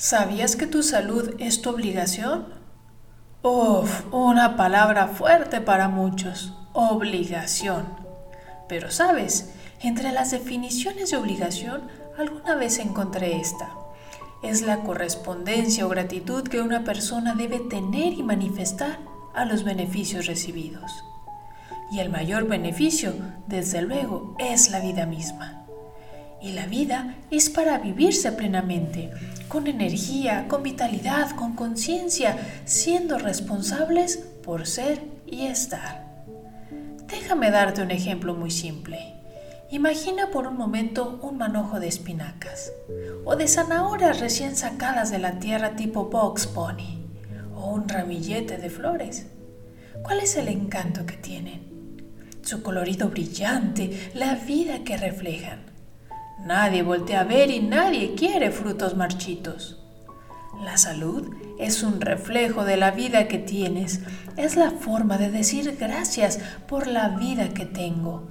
¿Sabías que tu salud es tu obligación? Uf, una palabra fuerte para muchos, obligación. Pero sabes, entre las definiciones de obligación, alguna vez encontré esta. Es la correspondencia o gratitud que una persona debe tener y manifestar a los beneficios recibidos. Y el mayor beneficio, desde luego, es la vida misma. Y la vida es para vivirse plenamente, con energía, con vitalidad, con conciencia, siendo responsables por ser y estar. Déjame darte un ejemplo muy simple. Imagina por un momento un manojo de espinacas o de zanahorias recién sacadas de la tierra tipo box pony o un ramillete de flores. ¿Cuál es el encanto que tienen? Su colorido brillante, la vida que reflejan. Nadie voltea a ver y nadie quiere frutos marchitos. La salud es un reflejo de la vida que tienes, es la forma de decir gracias por la vida que tengo,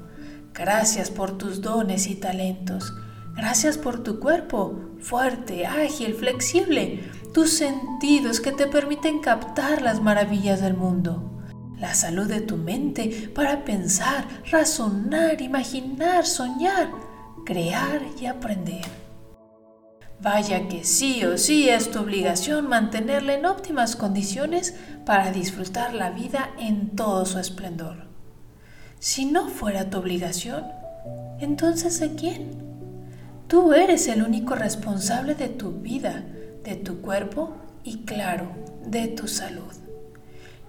gracias por tus dones y talentos, gracias por tu cuerpo fuerte, ágil, flexible, tus sentidos que te permiten captar las maravillas del mundo, la salud de tu mente para pensar, razonar, imaginar, soñar crear y aprender. Vaya que sí o sí es tu obligación mantenerla en óptimas condiciones para disfrutar la vida en todo su esplendor. Si no fuera tu obligación, entonces ¿de quién? Tú eres el único responsable de tu vida, de tu cuerpo y claro, de tu salud.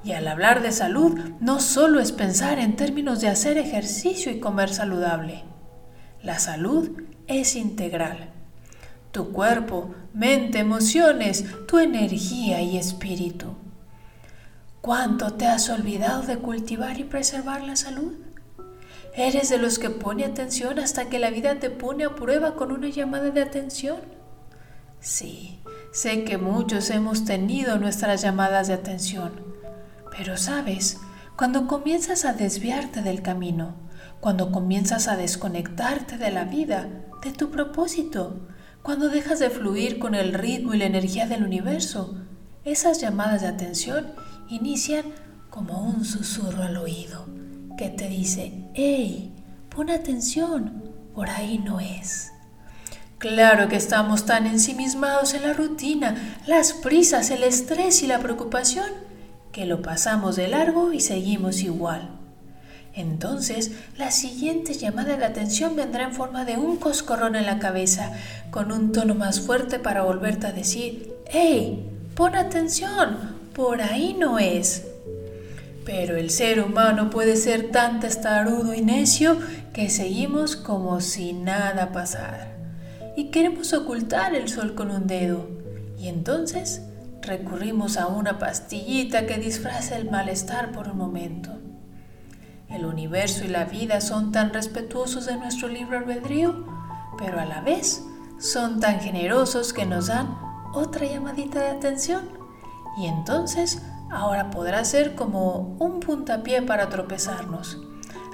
Y al hablar de salud, no solo es pensar en términos de hacer ejercicio y comer saludable. La salud es integral. Tu cuerpo, mente, emociones, tu energía y espíritu. ¿Cuánto te has olvidado de cultivar y preservar la salud? ¿Eres de los que pone atención hasta que la vida te pone a prueba con una llamada de atención? Sí, sé que muchos hemos tenido nuestras llamadas de atención, pero sabes, cuando comienzas a desviarte del camino, cuando comienzas a desconectarte de la vida, de tu propósito, cuando dejas de fluir con el ritmo y la energía del universo, esas llamadas de atención inician como un susurro al oído que te dice, hey, pon atención, por ahí no es. Claro que estamos tan ensimismados en la rutina, las prisas, el estrés y la preocupación, que lo pasamos de largo y seguimos igual. Entonces, la siguiente llamada de atención vendrá en forma de un coscorrón en la cabeza, con un tono más fuerte para volverte a decir, ¡Hey! Pon atención, por ahí no es. Pero el ser humano puede ser tan testarudo y necio que seguimos como si nada pasara. Y queremos ocultar el sol con un dedo. Y entonces recurrimos a una pastillita que disfraza el malestar por un momento. El universo y la vida son tan respetuosos de nuestro libre albedrío, pero a la vez son tan generosos que nos dan otra llamadita de atención. Y entonces ahora podrá ser como un puntapié para tropezarnos.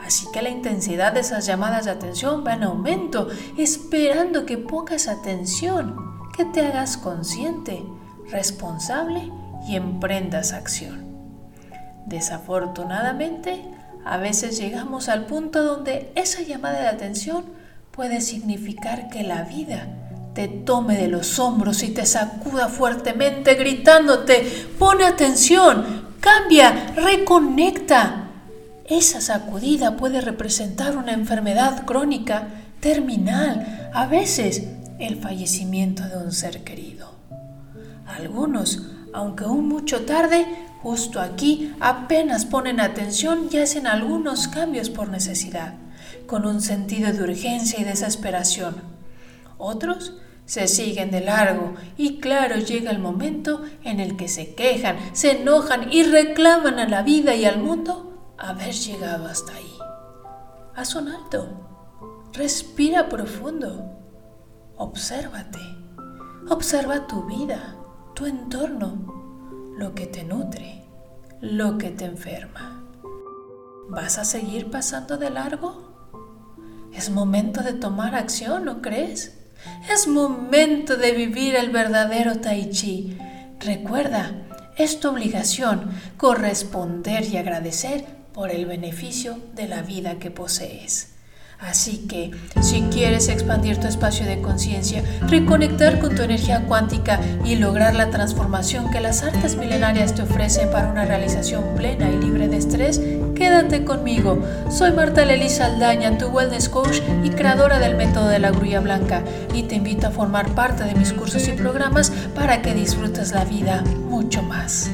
Así que la intensidad de esas llamadas de atención va en aumento, esperando que pongas atención, que te hagas consciente, responsable y emprendas acción. Desafortunadamente, a veces llegamos al punto donde esa llamada de atención puede significar que la vida te tome de los hombros y te sacuda fuertemente gritándote, pone atención, cambia, reconecta. Esa sacudida puede representar una enfermedad crónica, terminal, a veces el fallecimiento de un ser querido. Algunos, aunque aún mucho tarde, Justo aquí apenas ponen atención y hacen algunos cambios por necesidad, con un sentido de urgencia y desesperación. Otros se siguen de largo y claro llega el momento en el que se quejan, se enojan y reclaman a la vida y al mundo haber llegado hasta ahí. Haz un alto, respira profundo, obsérvate, observa tu vida, tu entorno, lo que te nutre, lo que te enferma. ¿Vas a seguir pasando de largo? Es momento de tomar acción, ¿no crees? Es momento de vivir el verdadero tai chi. Recuerda, es tu obligación corresponder y agradecer por el beneficio de la vida que posees. Así que, si quieres expandir tu espacio de conciencia, reconectar con tu energía cuántica y lograr la transformación que las artes milenarias te ofrecen para una realización plena y libre de estrés, quédate conmigo. Soy Marta Lelisa Aldaña, tu wellness coach y creadora del método de la grulla blanca, y te invito a formar parte de mis cursos y programas para que disfrutes la vida mucho más.